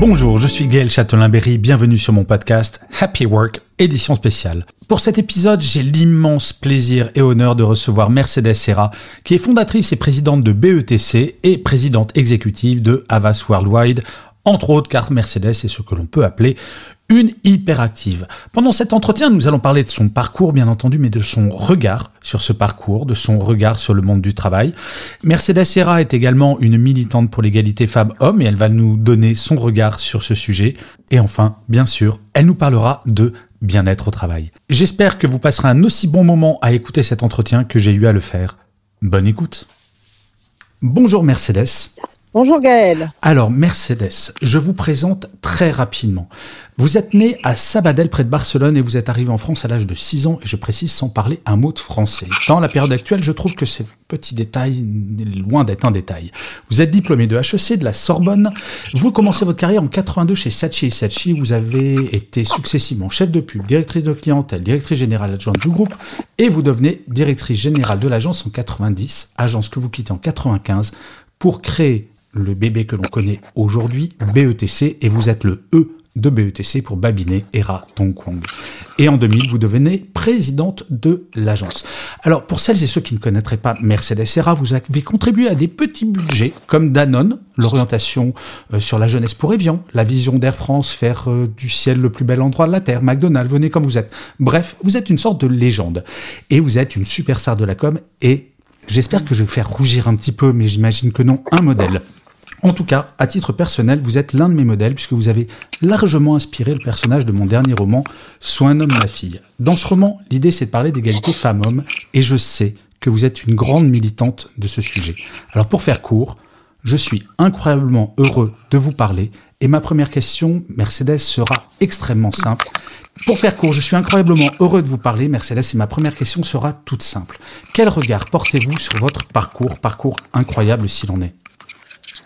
Bonjour, je suis Gaël Châtelain-Berry, bienvenue sur mon podcast Happy Work, édition spéciale. Pour cet épisode, j'ai l'immense plaisir et honneur de recevoir Mercedes Serra, qui est fondatrice et présidente de BETC et présidente exécutive de Havas Worldwide, entre autres car Mercedes est ce que l'on peut appeler une hyperactive. Pendant cet entretien, nous allons parler de son parcours, bien entendu, mais de son regard sur ce parcours, de son regard sur le monde du travail. Mercedes Serra est également une militante pour l'égalité femmes-hommes et elle va nous donner son regard sur ce sujet. Et enfin, bien sûr, elle nous parlera de bien-être au travail. J'espère que vous passerez un aussi bon moment à écouter cet entretien que j'ai eu à le faire. Bonne écoute. Bonjour Mercedes. Bonjour Gaël. Alors Mercedes, je vous présente très rapidement. Vous êtes né à Sabadell près de Barcelone et vous êtes arrivé en France à l'âge de 6 ans et je précise sans parler un mot de français. Dans la période actuelle, je trouve que ce petit détail est loin d'être un détail. Vous êtes diplômé de HEC, de la Sorbonne. Vous commencez votre carrière en 82 chez Sachi et Sachi. Vous avez été successivement chef de pub, directrice de clientèle, directrice générale adjointe du groupe et vous devenez directrice générale de l'agence en 90, agence que vous quittez en 95 pour créer le bébé que l'on connaît aujourd'hui, BETC, et vous êtes le E de BETC pour Babinet Era Kong. Et en 2000, vous devenez présidente de l'agence. Alors, pour celles et ceux qui ne connaîtraient pas Mercedes Era, vous avez contribué à des petits budgets comme Danone, l'orientation euh, sur la jeunesse pour Evian, la vision d'Air France, faire euh, du ciel le plus bel endroit de la Terre, McDonald's, venez comme vous êtes. Bref, vous êtes une sorte de légende. Et vous êtes une superstar de la com et J'espère que je vais vous faire rougir un petit peu, mais j'imagine que non, un modèle. En tout cas, à titre personnel, vous êtes l'un de mes modèles puisque vous avez largement inspiré le personnage de mon dernier roman, Soit un homme, ma fille. Dans ce roman, l'idée c'est de parler d'égalité femmes-hommes et je sais que vous êtes une grande militante de ce sujet. Alors pour faire court, je suis incroyablement heureux de vous parler et ma première question, Mercedes, sera extrêmement simple. Pour faire court, je suis incroyablement heureux de vous parler, Mercedes, et ma première question sera toute simple. Quel regard portez-vous sur votre parcours, parcours incroyable s'il en est?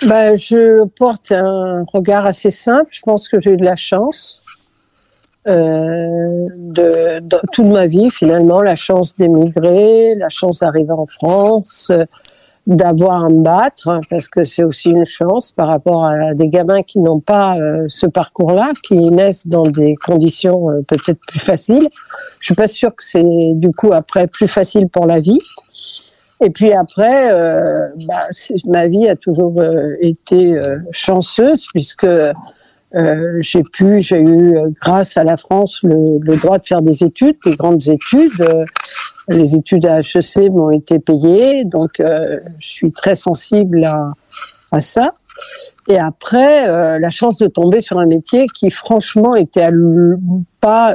Bah, je porte un regard assez simple. Je pense que j'ai eu de la chance euh, de, de, toute ma vie finalement, la chance d'émigrer, la chance d'arriver en France, euh, d'avoir à me battre, hein, parce que c'est aussi une chance par rapport à des gamins qui n'ont pas euh, ce parcours-là, qui naissent dans des conditions euh, peut-être plus faciles. Je suis pas sûre que c'est du coup après plus facile pour la vie. Et puis après, euh, bah, ma vie a toujours euh, été euh, chanceuse puisque j'ai pu, j'ai eu grâce à la France le, le, droit de faire des études, des grandes études. les études à HEC m'ont été payées, donc je suis très sensible à, à ça. Et après, la chance de tomber sur un métier qui, franchement, était à pas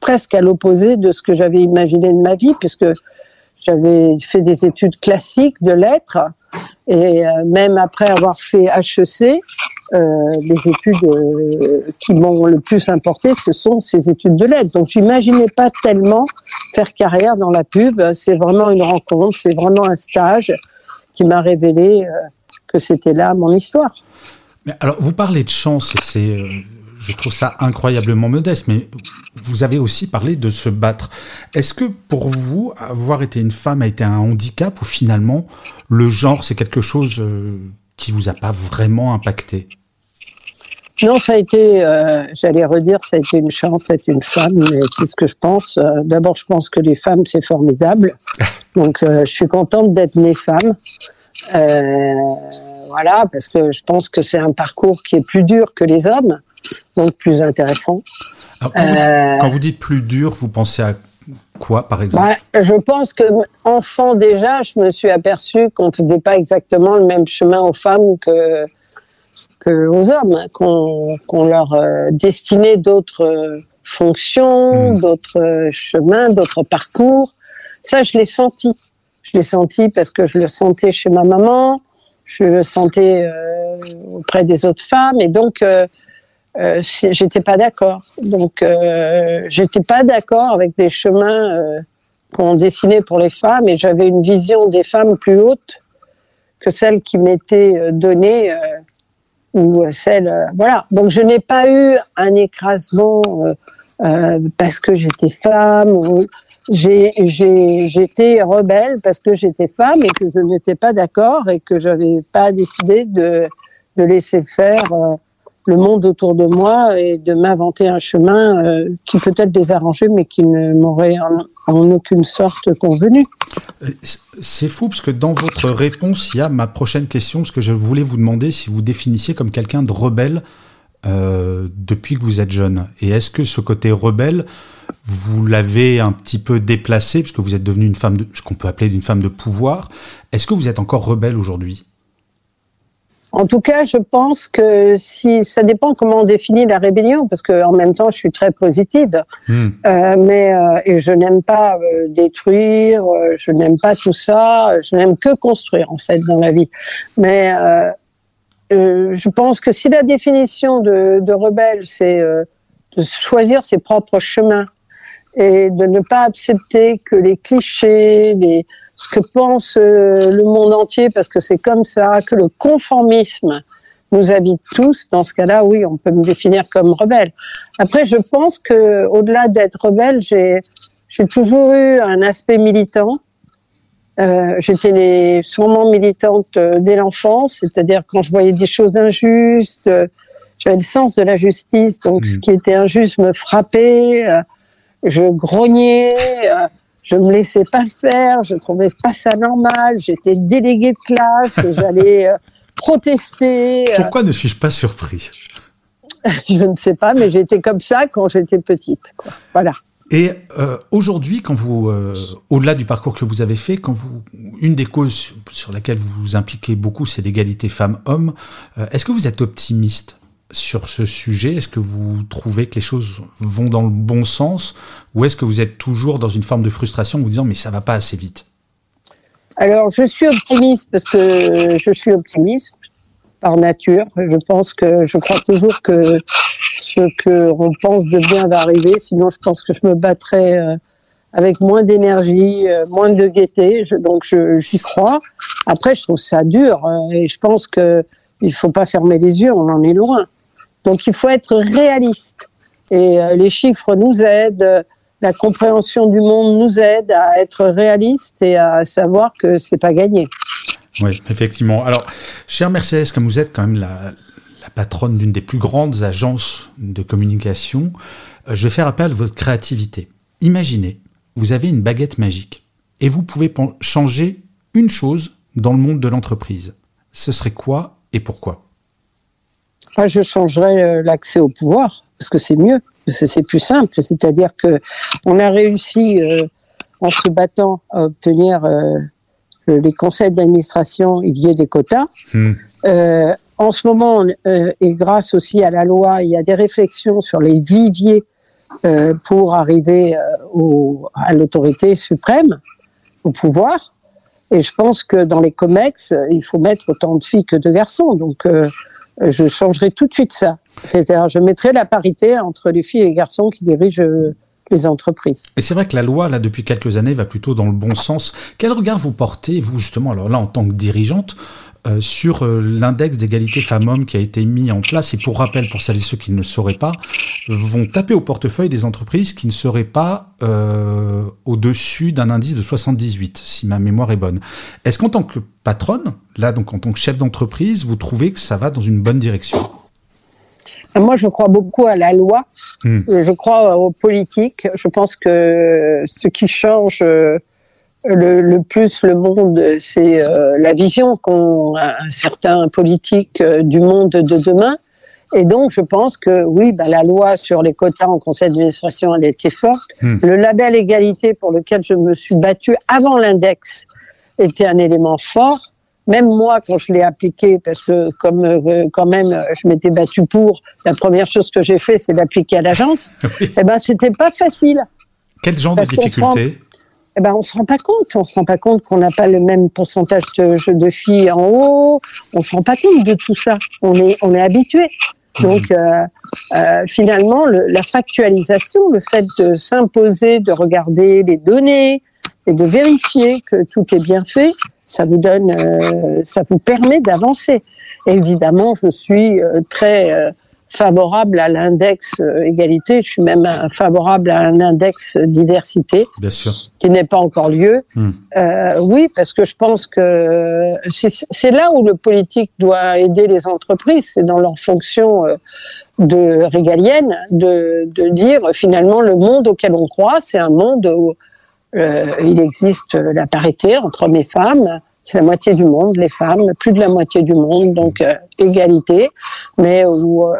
presque à l'opposé de ce que j'avais imaginé de ma vie, puisque j'avais fait des études classiques de lettres et euh, même après avoir fait HEC, euh, les études euh, qui m'ont le plus importé, ce sont ces études de lettres. Donc j'imaginais pas tellement faire carrière dans la pub. C'est vraiment une rencontre, c'est vraiment un stage qui m'a révélé que c'était là mon histoire. Alors vous parlez de chance, c'est je trouve ça incroyablement modeste, mais vous avez aussi parlé de se battre. Est-ce que pour vous, avoir été une femme a été un handicap ou finalement le genre c'est quelque chose euh, qui vous a pas vraiment impacté? Non, ça a été, euh, j'allais redire, ça a été une chance d'être une femme, mais c'est ce que je pense. Euh, d'abord, je pense que les femmes, c'est formidable. Donc, je suis contente d'être née femme. voilà, parce que je pense que c'est un parcours qui est plus dur que les hommes donc plus intéressant. quand, vous, euh, quand, vous, dites plus dur, vous pensez à quoi, par exemple? Bah, Je pense que enfant déjà, je me suis aperçu qu'on ne faisait pas exactement le même chemin aux femmes que, que aux hommes, qu'on leur euh, destinait d'autres fonctions, hmm. d'autres chemins, d'autres parcours. Ça, je l'ai senti. Je l'ai senti parce que je le sentais chez ma maman, je le sentais euh, auprès des autres femmes, et donc euh, j'étais pas d'accord. Donc euh, j'étais pas d'accord avec les chemins euh, qu'on dessinait pour les femmes, et j'avais une vision des femmes plus haute que celle qui m'était donnée ou celle voilà. Donc je n'ai pas eu un écrasement parce que j'étais femme. Ou, j'étais rebelle parce que j'étais femme et que je n'étais pas d'accord et que j'avais pas décidé de, de laisser faire le monde autour de moi et de m'inventer un chemin euh, qui peut-être les arrangeait mais qui ne m'aurait en, en, aucune sorte convenu. Euh, c'est fou parce que dans votre réponse, il y a ma prochaine question parce que je voulais vous demander si vous définissiez comme quelqu'un de rebelle euh, depuis que vous êtes jeune. Et est-ce que ce côté rebelle, vous l'avez un petit peu déplacé, puisque vous êtes devenue une femme de, ce qu'on peut appeler une femme de pouvoir? Est-ce que vous êtes encore rebelle aujourd'hui? En tout cas, je pense que si ça dépend comment on définit la rébellion, parce que en même temps, je suis très positive, hmm. euh, mais euh, et je n'aime pas euh, détruire, je n'aime pas tout ça, je n'aime que construire en fait dans la vie. Mais je pense que si la définition de, de rebelle, c'est de choisir ses propres chemins, et de ne pas accepter que les clichés, les, ce que pense euh, le monde entier, parce que c'est comme ça, que le conformisme nous habite tous. Dans ce cas-là, oui, on peut me définir comme rebelle. Après, je pense que au-delà d'être rebelle, j'ai j'ai toujours eu un aspect militant. Euh, J'étais sûrement militante euh, dès l'enfance, c'est-à-dire quand je voyais des choses injustes, j'avais le sens de la justice, donc ce mmh. qui était injuste me frappait je grognais, je me laissais pas faire, je trouvais pas ça normal, j'étais déléguée de classe, j'allais euh, protester. Euh. Pourquoi ne suis-je pas surpris? Je ne sais pas, mais j'étais comme ça quand j'étais petite. Voilà. Et euh, aujourd'hui, quand vous, euh, au-delà du parcours que vous avez fait, quand vous, une des causes sur laquelle vous vous impliquez beaucoup, c'est l'égalité femmes-hommes. Euh, Est-ce que vous êtes optimiste? Sur ce sujet Est-ce que vous trouvez que les choses vont dans le bon sens ou est-ce que vous êtes toujours dans une forme de frustration en vous disant mais ça va pas assez vite? Alors je suis optimiste parce que je suis optimiste par nature. Je pense que je crois toujours que ce que on pense de bien va arriver. Sinon, je pense que je me battrais euh, avec moins d'énergie, euh, moins de gaieté. donc, j'y crois. Après, je trouve ça dur hein, et je pense que il faut pas fermer les yeux. On en est loin. Donc il faut être réaliste. Et euh, les chiffres nous aident, la compréhension du monde nous aide à être réaliste et à savoir que c'est pas gagné. Oui, effectivement. Alors, chère Mercedes, comme vous êtes quand même la, la patronne d'une des plus grandes agences de communication, euh, je vais faire appel à votre créativité. Imaginez, vous avez une baguette magique et vous pouvez changer une chose dans le monde de l'entreprise. Ce serait quoi et pourquoi? Je changerais euh, l'accès au pouvoir parce que c'est mieux, c'est plus simple. C'est-à-dire que on a réussi euh, en se battant à obtenir euh, les conseils d'administration, il y ait des quotas. Hmm. en ce moment, et grâce aussi à la loi, il y a des réflexions sur les viviers pour arriver au, à l'autorité suprême, au pouvoir. Et je pense que dans les COMEX, il faut mettre autant de filles que de garçons. Donc, je changerai tout de suite ça. C'est-à-dire, je mettrai la parité entre les filles et les garçons qui dirigent euh, les entreprises. Et c'est vrai que la loi, là, depuis quelques années, va plutôt dans le bon sens. Quel regard vous portez, vous, justement, alors là, en tant que dirigeante, euh, sur euh, l'index d'égalité femmes-hommes qui a été mis en place, et pour rappel, pour celles et ceux qui ne le sauraient pas, vont taper au portefeuille des entreprises qui ne seraient pas euh, au-dessus d'un indice de 78, si ma mémoire est bonne. Est-ce qu'en tant que patronne, là donc en tant que chef d'entreprise, vous trouvez que ça va dans une bonne direction? Moi, je crois beaucoup à la loi. Hmm. Je crois aux politiques. Je pense que ce qui change le, le, plus le monde, c'est euh, la vision qu'ont certains politiques euh, du monde de demain. Et donc, je pense que oui, bah, la loi sur les quotas en conseil d'administration, elle était forte. Hmm. Le label égalité pour lequel je me suis battue avant l'index était un élément fort. même moi, quand je l'ai appliqué, parce que comme euh, quand même je m'étais battue pour, la première chose que j'ai fait, c'est d'appliquer à l'agence. oui. Eh ben, c'était pas facile. Quel genre de difficulté eh ben, on se rend pas compte. On se rend pas compte qu'on n'a pas le même pourcentage de, de filles en haut. On se rend pas compte de tout ça. On est, on est habitué. Donc, euh, euh, finalement, le, la factualisation, le fait de s'imposer, de regarder les données et de vérifier que tout est bien fait, ça vous donne, euh, ça vous permet d'avancer. Évidemment, je suis euh, très euh, favorable à l'index euh, égalité. Je suis même favorable à un index diversité, Bien sûr. qui n'est pas encore lieu. Hmm. Euh, oui, parce que je pense que c'est là où le politique doit aider les entreprises, c'est dans leur fonction euh, de régalienne, de, de dire finalement le monde auquel on croit, c'est un monde où euh, il existe la parité entre hommes et femmes, c'est la moitié du monde, les femmes, plus de la moitié du monde, donc euh, égalité, mais euh,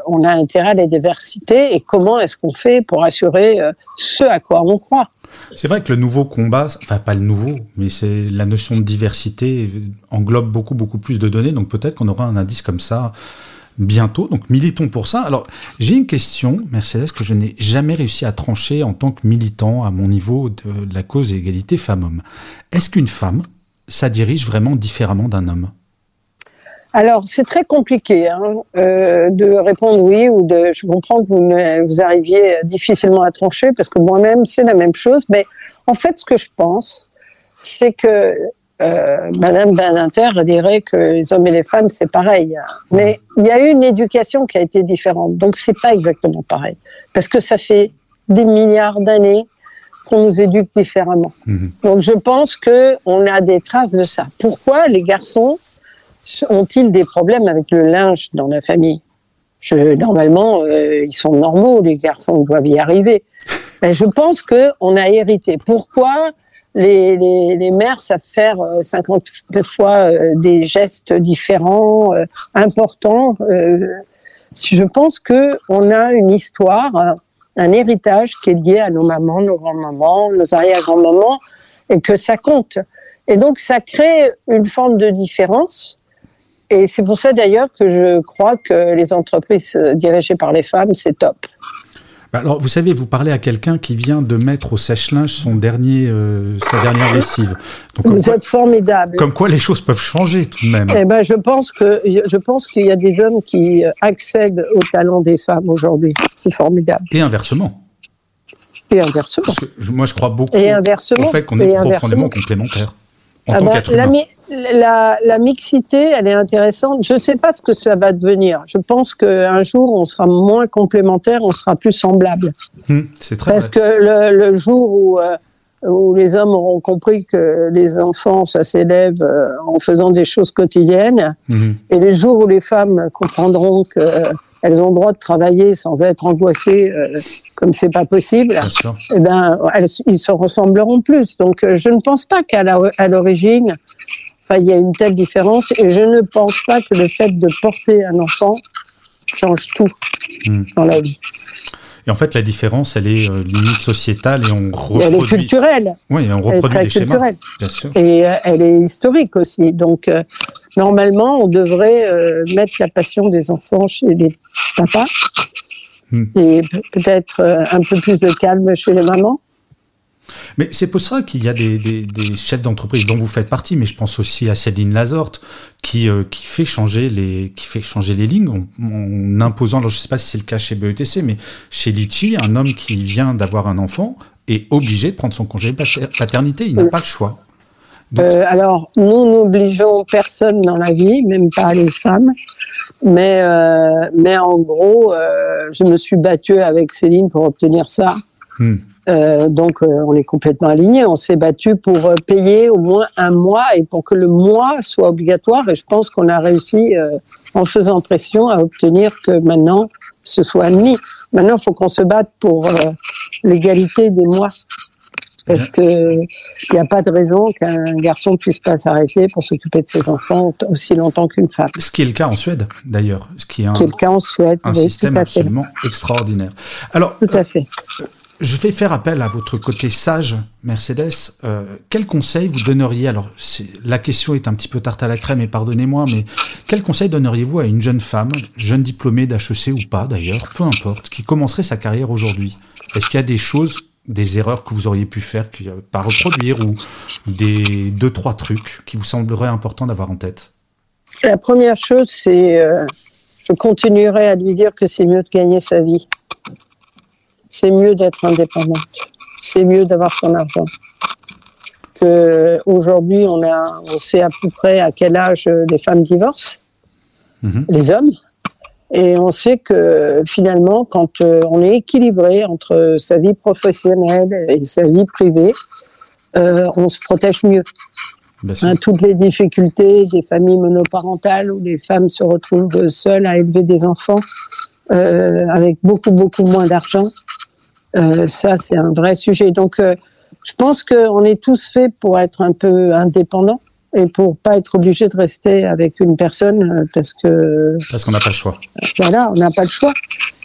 on a intérêt à la diversité et comment est-ce qu'on fait pour assurer euh, ce à quoi on croit? C'est vrai que le nouveau combat, enfin pas le nouveau, mais c'est la notion de diversité englobe beaucoup beaucoup plus de données, donc peut-être qu'on aura un indice comme ça bientôt. Donc militons pour ça. Alors j'ai une question, Mercedes, que je n'ai jamais réussi à trancher en tant que militant à mon niveau de la cause égalité femmes-hommes. Est-ce qu'une femme ça dirige vraiment différemment d'un homme alors, c'est très compliqué hein, euh, de répondre oui ou de. Je comprends que vous, arriviez difficilement à trancher parce que moi-même, c'est la même chose. Mais en fait, ce que je pense, c'est que euh, Madame Beninter dirait que les hommes et les femmes, c'est pareil. Mais il y a eu une éducation qui a été différente. Donc, c'est pas exactement pareil. Parce que ça fait des milliards d'années qu'on nous éduque différemment. Mmh. Donc je pense que on a des traces de ça. Pourquoi les garçons ont-ils des problèmes avec le linge dans la famille? Je, Normalement, euh, ils sont normaux, les garçons doivent y arriver. Mais je pense que on a hérité. Pourquoi les, les, les, mères savent faire 50 fois euh, des gestes différents, euh, importants Je pense que on a une histoire un héritage qui est lié à nos mamans, nos grands-mamans, nos arrière-grands-mamans, et que ça compte. Et donc, ça crée une forme de différence. Et c'est pour ça d'ailleurs que je crois que les entreprises dirigées par les femmes, c'est top. Bah alors, vous savez, vous parlez à quelqu'un qui vient de mettre au sèche-linge son dernier, euh, sa dernière lessive. Donc, vous quoi, êtes formidable. Comme quoi, les choses peuvent changer tout de même. Eh ben, je pense que je pense qu'il y a des hommes qui accèdent au talent des femmes aujourd'hui. C'est formidable. Et inversement. Et inversement. Parce que moi, je crois beaucoup et inversement. au fait qu'on est profondément complémentaires. En ah tant qu'être la, humain. la, la mixité, elle est intéressante. Je ne sais pas ce que ça va devenir. Je pense qu'un jour, on sera moins complémentaires, on sera plus semblables. Hum, c'est très Parce vrai. que le, le jour où, euh, où les hommes auront compris que les enfants, ça s'élève euh, en faisant des choses quotidiennes, Mhm. et les jours où les femmes comprendront qu'elles ont le droit de travailler sans être angoissées euh, comme c'est pas possible, eh ben, elles, ils se ressembleront plus. Donc, euh, je ne pense pas qu'à l'origine, enfin, il y a une telle différence, et je ne pense pas que le fait de porter un enfant change tout Mm. dans la vie. Et en fait, la différence, elle est euh, limite sociétale et on Et elle est reproduit. culturelle. Oui, on Elle est reproduit très des schémas. culturelle. Bien sûr. Et euh, elle est historique aussi. Donc, euh, normalement, on devrait mettre la passion des enfants chez les papas Hmm. et pe- peut-être euh, un peu plus de calme chez les mamans. Mais c'est pour ça qu'il y a des, des, des chefs d'entreprise dont vous faites partie, mais je pense aussi à Céline Lazorte qui, euh, qui fait changer les qui fait changer les lignes en, en imposant. Alors je sais pas si c'est le cas chez BETC, mais chez Litchi, un homme qui vient d'avoir un enfant est obligé de prendre son congé paternité. Il n'a Oui. pas le choix. Donc, Euh, alors, nous n'obligeons personne dans la vie, même pas les femmes. Mais, euh, mais en gros, euh, je me suis battue avec Céline pour obtenir ça. hmm. Euh, donc, euh, on est complètement alignés. On s'est battu pour euh, payer au moins un mois et pour que le mois soit obligatoire. Et je pense qu'on a réussi, euh, en faisant pression, à obtenir que maintenant, ce soit admis. Maintenant, il faut qu'on se batte pour l'égalité des mois. Parce que il n'y a pas de raison qu'un garçon puisse pas s'arrêter pour s'occuper de ses enfants aussi longtemps qu'une femme. Ce qui est le cas en Suède, d'ailleurs, ce qui est un, Qui est le cas en Suède. un oui, système tout à fait. absolument extraordinaire. Alors, Tout à fait. je vais faire appel à votre côté sage, Mercedes. Euh, quel conseil vous donneriez Alors, la question est un petit peu tarte à la crème, et pardonnez-moi, mais quel conseil donneriez-vous à une jeune femme, jeune diplômée d'HEC ou pas d'ailleurs, peu importe, qui commencerait sa carrière aujourd'hui? Est-ce qu'il y a des choses, des erreurs que vous auriez pu faire, qui, pas reproduire, ou des deux trois trucs qui vous sembleraient importants d'avoir en tête? La première chose, c'est, euh, je continuerai à lui dire que c'est mieux de gagner sa vie c'est mieux d'être indépendante. C'est mieux d'avoir son argent. Que aujourd'hui, on a, on sait à peu près à quel âge les femmes divorcent, mhm. les hommes, et on sait que finalement, quand euh, on est équilibré entre sa vie professionnelle et sa vie privée, euh, on se protège mieux. Hein, toutes les difficultés des familles monoparentales où les femmes se retrouvent seules à élever des enfants euh, avec beaucoup beaucoup moins d'argent, euh, ça, c'est un vrai sujet. Donc, je pense qu'on est tous faits pour être un peu indépendants et pour pas être obligé de rester avec une personne euh, parce que parce qu'on n'a pas le choix. Voilà, on n'a pas le choix.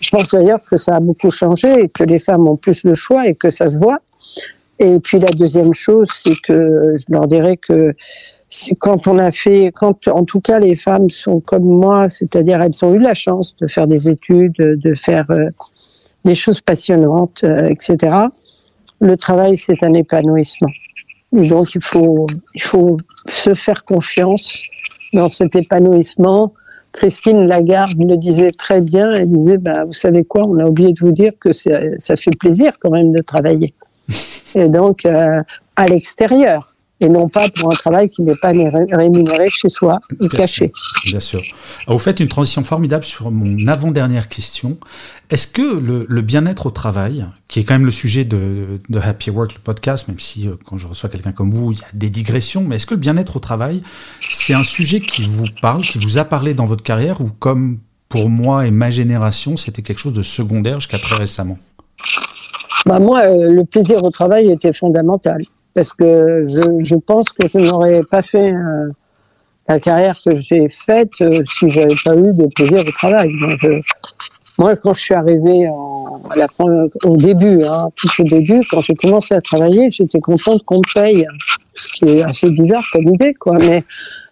Je pense d'ailleurs que ça a beaucoup changé et que les femmes ont plus le choix et que ça se voit. Et puis la deuxième chose, c'est que je leur dirais que quand on a fait, quand en tout cas les femmes sont comme moi, c'est-à-dire elles ont eu la chance de faire des études, de faire des choses passionnantes, euh, etc. Le travail, c'est un épanouissement. Et donc, il faut, il faut se faire confiance dans cet épanouissement. Christine Lagarde le disait très bien. Elle disait, bah, vous savez quoi, on a oublié de vous dire que ça fait plaisir quand même de travailler. Et donc, euh, à l'extérieur et non pas pour un travail qui n'est pas rémunéré chez soi ou caché. bien sûr. Vous faites une transition formidable sur mon avant-dernière question. Est-ce que le, bien-être au travail, qui est quand même le sujet de, Happy Work, le podcast, même si euh, quand je reçois quelqu'un comme vous, il y a des digressions, mais est-ce que le bien-être au travail, c'est un sujet qui vous parle, qui vous a parlé dans votre carrière, ou comme pour moi et ma génération, c'était quelque chose de secondaire jusqu'à très récemment? Bah moi, euh, le plaisir au travail était fondamental parce que je, je pense que je n'aurais pas fait euh, la carrière que j'ai faite euh, si j'avais pas eu de plaisir au travail. moi, quand je suis arrivée en, à la, au début, hein, tout au début, quand j'ai commencé à travailler, j'étais contente qu'on me paye, ce qui est assez bizarre comme idée, quoi. Mais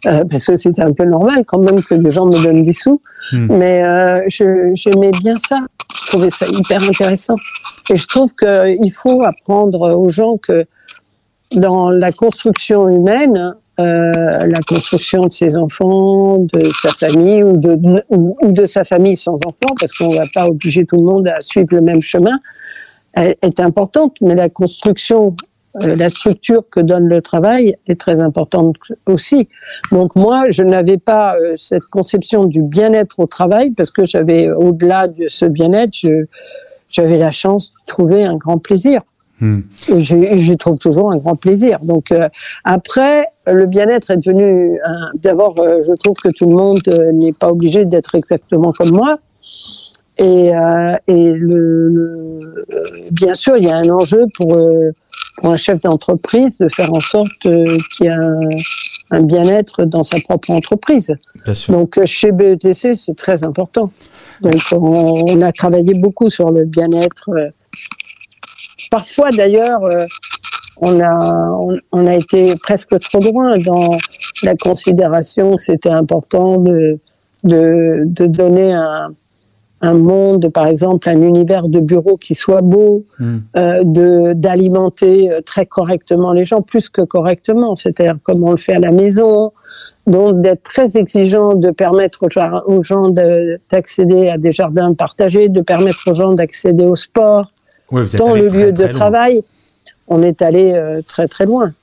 euh, parce que c'était un peu normal quand même que les gens me donnent des sous. Hmm. Mais euh, j'aimais bien ça. Je trouvais ça hyper intéressant. Et je trouve qu'il faut apprendre aux gens que dans la construction humaine, euh, la construction de ses enfants, de sa famille ou de, ou, de sa famille sans enfants, parce qu'on ne va pas obliger tout le monde à suivre le même chemin, est importante. Mais la construction, euh, la structure que donne le travail est très importante aussi. Donc moi, je n'avais pas euh, cette conception du bien-être au travail parce que j'avais, au-delà de ce bien-être, j'avais la chance de trouver un grand plaisir. Et j'y trouve toujours un grand plaisir. Donc euh, après, le bien-être est devenu. D'abord, euh, je trouve que tout le monde euh, n'est pas obligé d'être exactement comme moi. Et, et le, bien sûr, il y a un enjeu pour, pour un chef d'entreprise de faire en sorte qu'il y ait un, un bien-être dans sa propre entreprise. Donc chez BETC, c'est très important. Donc on, on, a travaillé beaucoup sur le bien-être Parfois, d'ailleurs, euh, on a, on, a été presque trop loin dans la considération que c'était important de, de, de donner un, un, monde, par exemple, un univers de bureau qui soit beau, euh, de d'alimenter euh, très correctement les gens, plus que correctement, c'est-à-dire comme on le fait à la maison, donc d'être très exigeant, de permettre aux gens d'accéder à des jardins partagés, de permettre aux gens d'accéder au sport, dans le lieu de travail, on est allé euh, très très loin.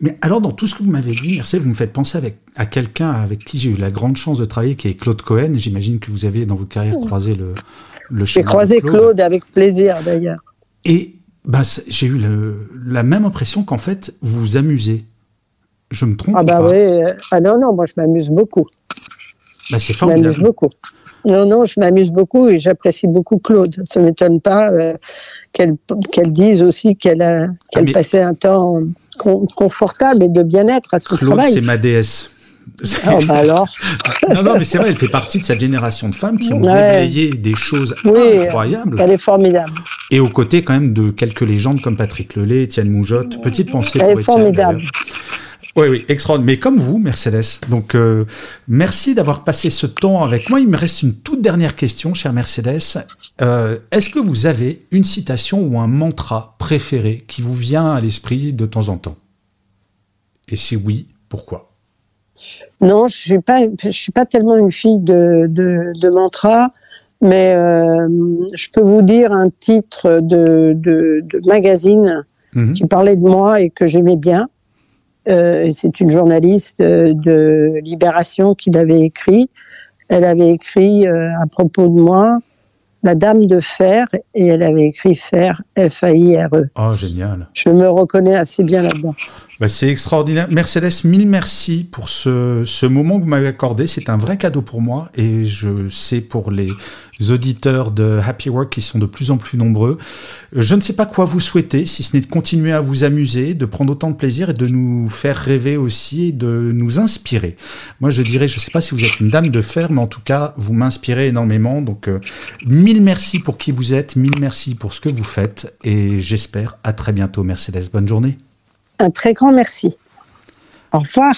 Mais alors, dans tout ce que vous m'avez dit, merci, vous me faites penser avec, à quelqu'un avec qui j'ai eu la grande chance de travailler, qui est Claude Cohen. J'imagine que vous avez dans votre carrière croisé le, le J'ai croisé Claude. avec plaisir, d'ailleurs. Et bah, j'ai eu la même impression qu'en fait, vous vous amusez. Je me trompe Ah bah oui. Euh, ah non, non, moi je m'amuse beaucoup. Bah, c'est formidable. Je m'amuse beaucoup. Non, non, je m'amuse beaucoup et j'apprécie beaucoup Claude. Ça ne m'étonne pas euh, qu'elle dise aussi qu'elle a qu'elle ah, passait un temps confortable et de bien-être à son Claude, travail. c'est ma déesse. Oh, bah alors. non, non, mais c'est vrai, elle fait partie de cette génération de femmes qui ont déblayé des choses incroyables. Elle est formidable. Et aux côtés, quand même, de quelques légendes comme Patrick Lelay, Étienne Moujotte. Petite pensée elle est formidable. Oui, oui, extraordinaire. Mais comme vous, Mercedes. Donc, euh, merci d'avoir passé ce temps avec moi. Il me reste une toute dernière question, chère Mercedes. Euh, est-ce que vous avez une citation ou un mantra préféré qui vous vient à l'esprit de temps en temps? Et si oui, pourquoi? Non, je suis pas, je suis pas tellement une fille de, de, mantra, mais euh, je peux vous dire un titre de, de, magazine mhm. qui parlait de moi et que j'aimais bien. Euh, c'est une journaliste de Libération qui l'avait écrit. Elle avait écrit euh, à propos de moi La Dame de Fer et elle avait écrit Fer, F-A-I-R-E. Oh, génial. Je me reconnais assez bien là-dedans. Bah, c'est extraordinaire. Mercedes, mille merci pour ce, ce moment que vous m'avez accordé. C'est un vrai cadeau pour moi et je sais pour les auditeurs de Happy Work qui sont de plus en plus nombreux. Je ne sais pas quoi vous souhaiter, si ce n'est de continuer à vous amuser, de prendre autant de plaisir et de nous faire rêver aussi et de nous inspirer. Moi, je dirais, je ne sais pas si vous êtes une dame de fer, mais en tout cas, vous m'inspirez énormément. Donc, euh, mille merci pour qui vous êtes, mille merci pour ce que vous faites et j'espère à très bientôt, Mercedes. Bonne journée. Un très grand merci. Au revoir.